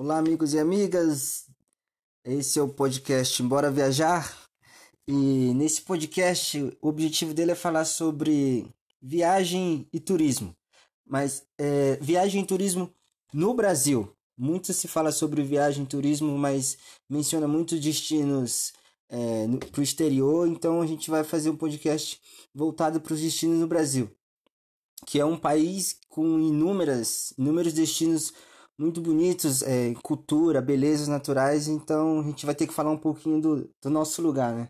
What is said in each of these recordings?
Olá, amigos e amigas. Esse é o podcast Bora Viajar. E nesse podcast, o objetivo dele é falar sobre viagem e turismo. Mas é, viagem e turismo no Brasil. Muito se fala sobre viagem e turismo, mas menciona muitos destinos é, para o exterior. Então a gente vai fazer um podcast voltado para os destinos no Brasil, que é um país com inúmeras, inúmeros destinos muito bonitos, é, cultura, belezas naturais, então a gente vai ter que falar um pouquinho do, do nosso lugar, né?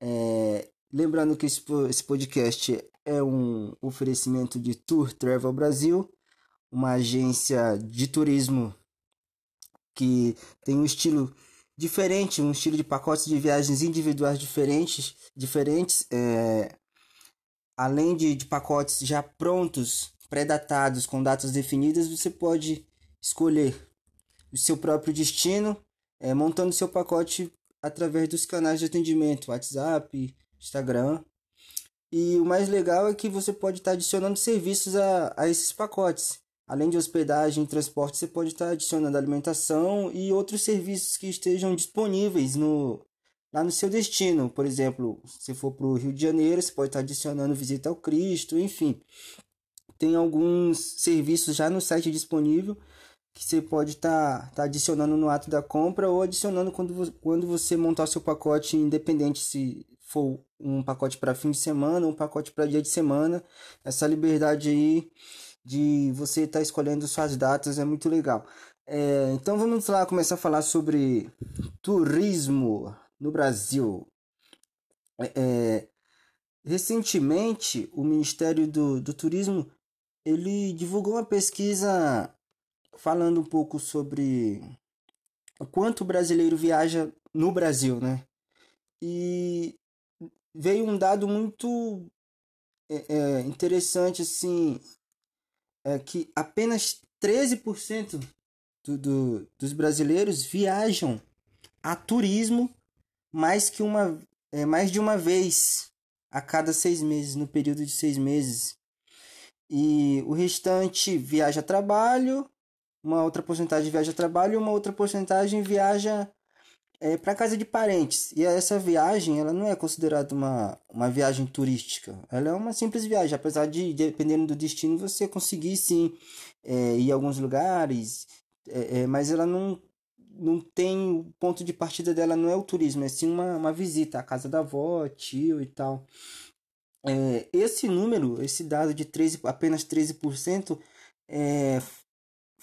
É, lembrando que esse, esse podcast é um oferecimento de Tour Travel Brasil, uma agência de turismo que tem um estilo diferente, um estilo de pacotes de viagens individuais diferentes, diferentes, é, além de, de pacotes já prontos, pré-datados, com datas definidas, você pode escolher o seu próprio destino, é, montando seu pacote através dos canais de atendimento, WhatsApp, Instagram. E o mais legal é que você pode estar adicionando serviços a, a esses pacotes. Além de hospedagem e transporte, você pode estar adicionando alimentação e outros serviços que estejam disponíveis no, lá no seu destino. Por exemplo, se for para o Rio de Janeiro, você pode estar adicionando visita ao Cristo, enfim. Tem alguns serviços já no site disponível que você pode estar tá, tá adicionando no ato da compra ou adicionando quando, quando você montar seu pacote, independente se for um pacote para fim de semana, um pacote para dia de semana. Essa liberdade aí de você estar tá escolhendo suas datas é muito legal. É, então vamos lá começar a falar sobre turismo no Brasil. É, é recentemente, o Ministério do, do Turismo ele divulgou uma pesquisa falando um pouco sobre o quanto o brasileiro viaja no Brasil, né? E veio um dado muito é, é, interessante, assim, é que apenas 13% do, do, dos brasileiros viajam a turismo mais que uma é, mais de uma vez a cada seis meses, no período de seis meses. E o restante viaja a trabalho, uma outra porcentagem viaja a trabalho e uma outra porcentagem viaja é, para casa de parentes. E essa viagem ela não é considerada uma, uma viagem turística, ela é uma simples viagem, apesar de, dependendo do destino, você conseguir sim é, ir a alguns lugares, é, é, mas ela não, não tem o ponto de partida dela não é o turismo, é sim uma, uma visita à casa da avó, tio e tal. É, esse número, esse dado de 13, apenas 13%, é,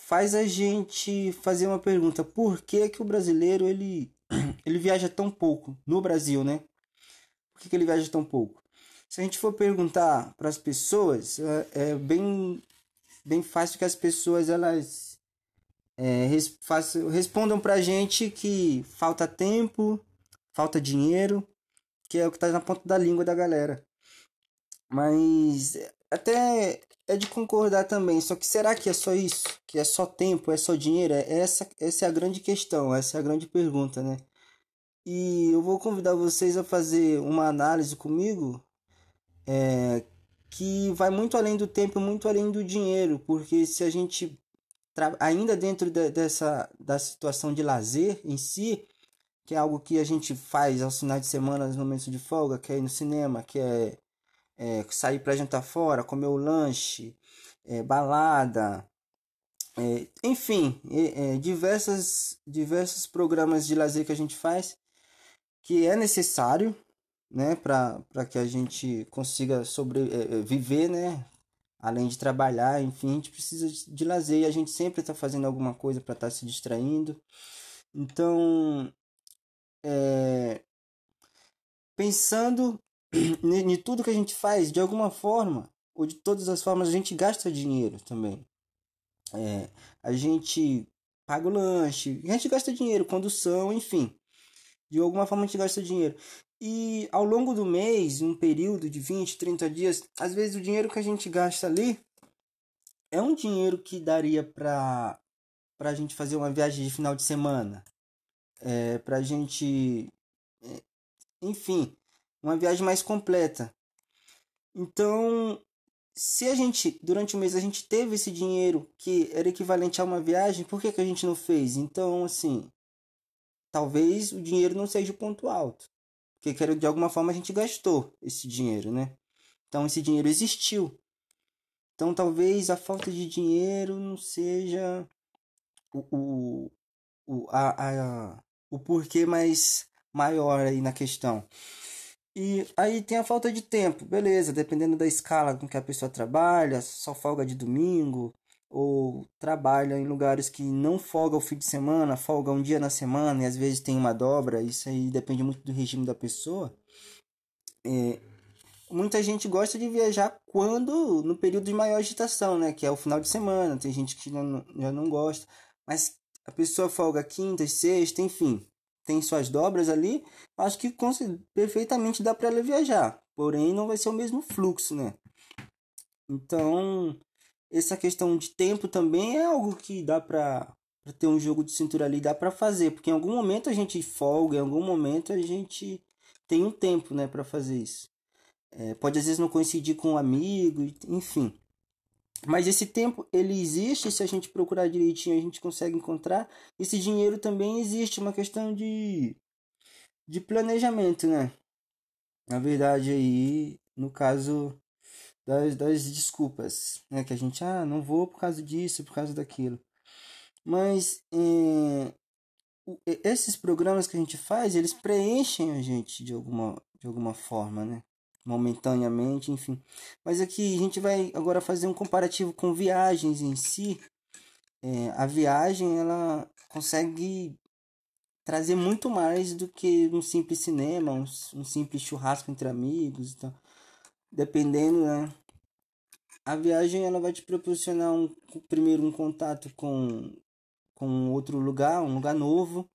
faz a gente fazer uma pergunta: por que, que o brasileiro ele, ele viaja tão pouco no Brasil, né? Por que, que ele viaja tão pouco? Se a gente for perguntar para as pessoas, é, é, bem, bem fácil que as pessoas elas é, res, respondam para a gente que falta tempo, falta dinheiro, que é o que está na ponta da língua da galera. Mas até é de concordar também. Só que será que é só isso? Que é só tempo, é só dinheiro? É essa, essa é a grande questão, essa é a grande pergunta, né? E eu vou convidar vocês a fazer uma análise comigo é, que vai muito além do tempo, muito além do dinheiro, porque se a gente ainda dentro de, dessa da situação de lazer em si, que é algo que a gente faz aos finais de semana, nos momentos de folga, que é ir no cinema, que é é, sair para jantar fora, comer o lanche, é, balada, é, enfim, é, é, diversas, diversos programas de lazer que a gente faz que é necessário né, para que a gente consiga sobreviver, é, né, além de trabalhar, enfim, a gente precisa de, de lazer e a gente sempre está fazendo alguma coisa para estar tá se distraindo. Então, é, pensando em tudo que a gente faz, de alguma forma, ou de todas as formas, a gente gasta dinheiro também. É, a gente paga o lanche, a gente gasta dinheiro, condução, enfim. De alguma forma a gente gasta dinheiro. E ao longo do mês, um período de 20, 30 dias, às vezes o dinheiro que a gente gasta ali é um dinheiro que daria para a gente fazer uma viagem de final de semana. É, a gente. É, enfim, uma viagem mais completa. Então, se a gente, durante o mês, a gente teve esse dinheiro que era equivalente a uma viagem, por que, que a gente não fez? Então, assim, talvez o dinheiro não seja o ponto alto. Porque de alguma forma a gente gastou esse dinheiro, né? Então esse dinheiro existiu. Então talvez a falta de dinheiro não seja o, o, o, a, a, o porquê mais maior aí na questão. E aí tem a falta de tempo, beleza, dependendo da escala com que a pessoa trabalha, só folga de domingo, ou trabalha em lugares que não folga o fim de semana, folga um dia na semana e às vezes tem uma dobra, isso aí depende muito do regime da pessoa. É, muita gente gosta de viajar quando no período de maior agitação, né, que é o final de semana, tem gente que não, já não gosta, mas a pessoa folga quinta, sexta, enfim, tem suas dobras ali, acho que perfeitamente dá para ela viajar. Porém, não vai ser o mesmo fluxo, né? Então, essa questão de tempo também é algo que dá para ter um jogo de cintura ali, dá para fazer, porque em algum momento a gente folga, em algum momento a gente tem um tempo, né, para fazer isso. É, pode às vezes não coincidir com um amigo, enfim. Mas esse tempo, ele existe, se a gente procurar direitinho, a gente consegue encontrar. Esse dinheiro também existe, uma questão de, de planejamento, né? Na verdade, aí, no caso das, das desculpas, né? Que a gente, ah, não vou por causa disso, por causa daquilo. Mas é, esses programas que a gente faz, eles preenchem a gente de alguma, de alguma forma, né? Momentaneamente, enfim. Mas aqui a gente vai agora fazer um comparativo com viagens em si. É, a viagem ela consegue trazer muito mais do que um simples cinema, um, um simples churrasco entre amigos, então, dependendo, né? A viagem ela vai te proporcionar um, primeiro um contato com, com outro lugar, um lugar novo,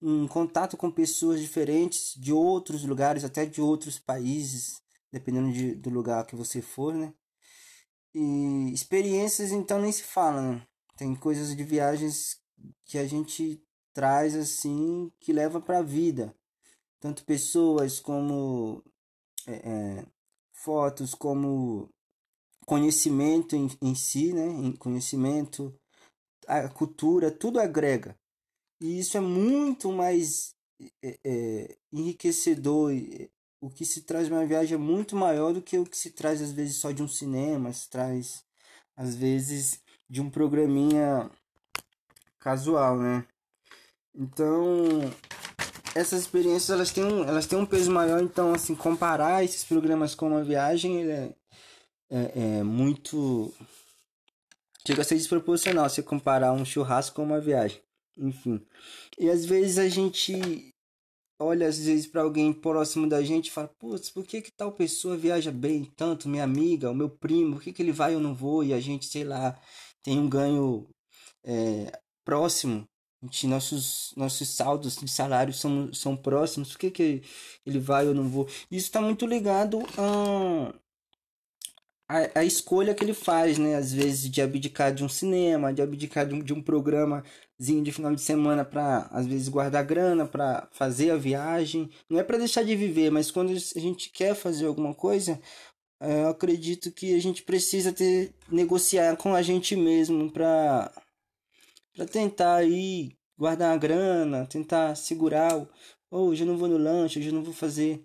um contato com pessoas diferentes de outros lugares, até de outros países, dependendo de, do lugar que você for, né? E experiências, então, nem se fala, né? Tem coisas de viagens que a gente traz assim que leva para a vida. Tanto pessoas como é, é, fotos, como conhecimento em, em si, né? Conhecimento, a cultura, tudo agrega. E isso é muito mais é, é, enriquecedor. O que se traz de uma viagem é muito maior do que o que se traz, às vezes, só de um cinema, se traz, às vezes, de um programinha casual, né? Então, essas experiências elas têm um, elas têm um peso maior, então, assim, comparar esses programas com uma viagem é, é, é muito. Chega a ser desproporcional você comparar um churrasco com uma viagem enfim. E às vezes a gente olha às vezes para alguém próximo da gente e fala, putz, por que que tal pessoa viaja bem tanto, minha amiga, o meu primo, por que que ele vai eu não vou? E a gente, sei lá, tem um ganho é, próximo, nossos, nossos saldos de salário são, são próximos, por que que ele vai eu não vou? Isso está muito ligado a a, a escolha que ele faz, né? Às vezes de abdicar de um cinema, de abdicar de um, de um programazinho de final de semana para às vezes guardar grana para fazer a viagem. Não é para deixar de viver, mas quando a gente quer fazer alguma coisa, é, eu acredito que a gente precisa ter negociar com a gente mesmo para para tentar aí guardar a grana, tentar segurar, oh, hoje eu não vou no lanche, hoje eu não vou fazer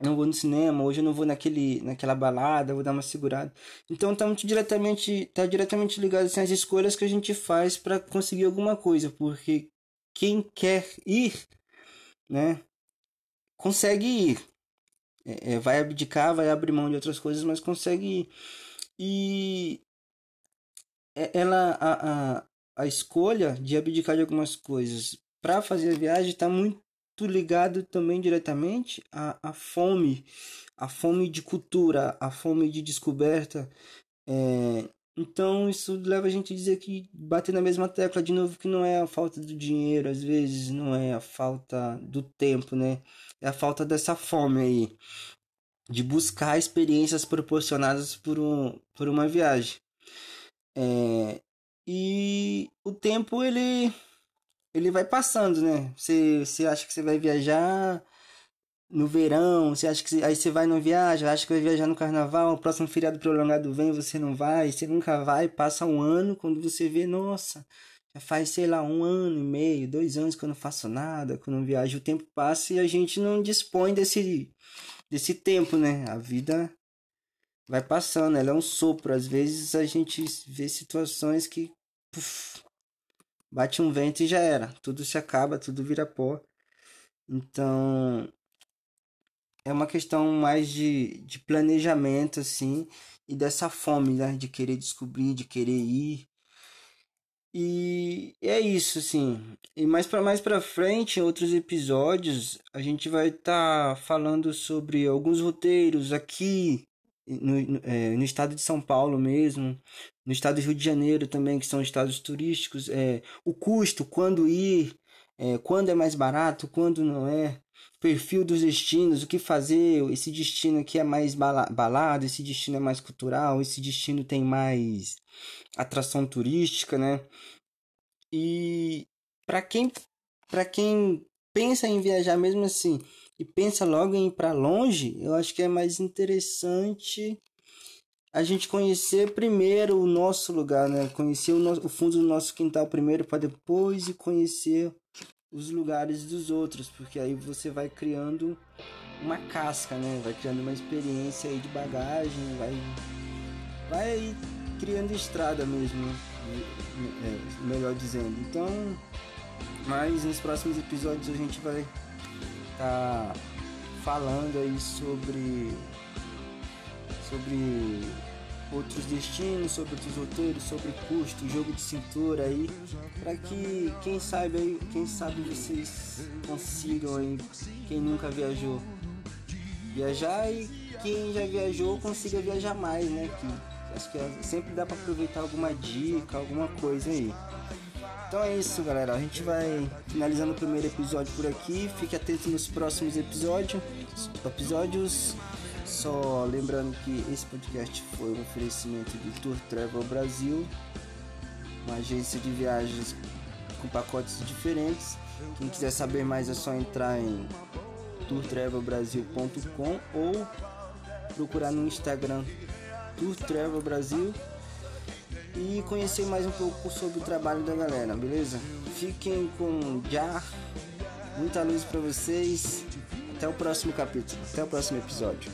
não vou no cinema, hoje eu não vou naquele, naquela balada, vou dar uma segurada. Então tá muito diretamente, tá diretamente ligado assim, às escolhas que a gente faz para conseguir alguma coisa, porque quem quer ir, né, consegue ir. É, é, vai abdicar, vai abrir mão de outras coisas, mas consegue ir. E é, ela, a, a, a escolha de abdicar de algumas coisas para fazer a viagem está muito ligado também diretamente à, à fome, à fome de cultura, à fome de descoberta. É, então isso leva a gente a dizer que bater na mesma tecla de novo que não é a falta do dinheiro, às vezes não é a falta do tempo, né? É a falta dessa fome aí de buscar experiências proporcionadas por, um, por uma viagem. É, e o tempo ele ele vai passando, né? Você, você acha que você vai viajar, no verão, você acha que aí você vai não viaja, acha que vai viajar no carnaval, o próximo feriado prolongado vem, você não vai, você nunca vai, passa um ano, quando você vê, nossa, já faz, sei lá, um ano e meio, dois anos que eu não faço nada, que eu não viajo, o tempo passa e a gente não dispõe desse, desse tempo, né? A vida vai passando, ela é um sopro, às vezes a gente vê situações que bate um vento e já era, tudo se acaba, tudo vira pó. Então, é uma questão mais de, de planejamento, assim, e dessa fome, né? De querer descobrir, de querer ir. E é isso, assim. E mais para mais para frente, em outros episódios, a gente vai estar tá falando sobre alguns roteiros aqui no, é, no, estado de São Paulo mesmo, no estado do Rio de Janeiro também, que são estados turísticos, é, o custo, quando ir, é, quando é mais barato, quando não é, perfil dos destinos, o que fazer, esse destino aqui é mais balado, esse destino é mais cultural, esse destino tem mais atração turística, né? E para quem para quem pensa em viajar mesmo assim e pensa logo em ir para longe, eu acho que é mais interessante a gente conhecer primeiro o nosso lugar, né? Conhecer o, nosso, o fundo do nosso quintal primeiro para depois e conhecer os lugares dos outros, porque aí você vai criando uma casca, né? Vai criando uma experiência aí de bagagem, vai vai criando estrada mesmo, né? é, melhor dizendo. Então, mas nos próximos episódios a gente vai tá falando aí sobre sobre outros destinos, sobre outros roteiros, sobre custo, jogo de cintura aí, para que quem sabe aí, quem sabe vocês consigam aí, quem nunca viajou, viajar e quem já viajou consiga viajar mais, né? Que acho que é, sempre dá para aproveitar alguma dica, alguma coisa aí. Então é isso, galera. A gente vai finalizando o primeiro episódio por aqui. Fique atento nos próximos episódios. Episódios. Só lembrando que esse podcast foi um oferecimento do Tour Travel Brasil, uma agência de viagens com pacotes diferentes. Quem quiser saber mais é só entrar em tourtravelbrasil.com ou procurar no Instagram Tour Travel Brasil e conhecer mais um pouco sobre o trabalho da galera, beleza? Fiquem com Jar, muita luz para vocês. Até o próximo capítulo, até o próximo episódio.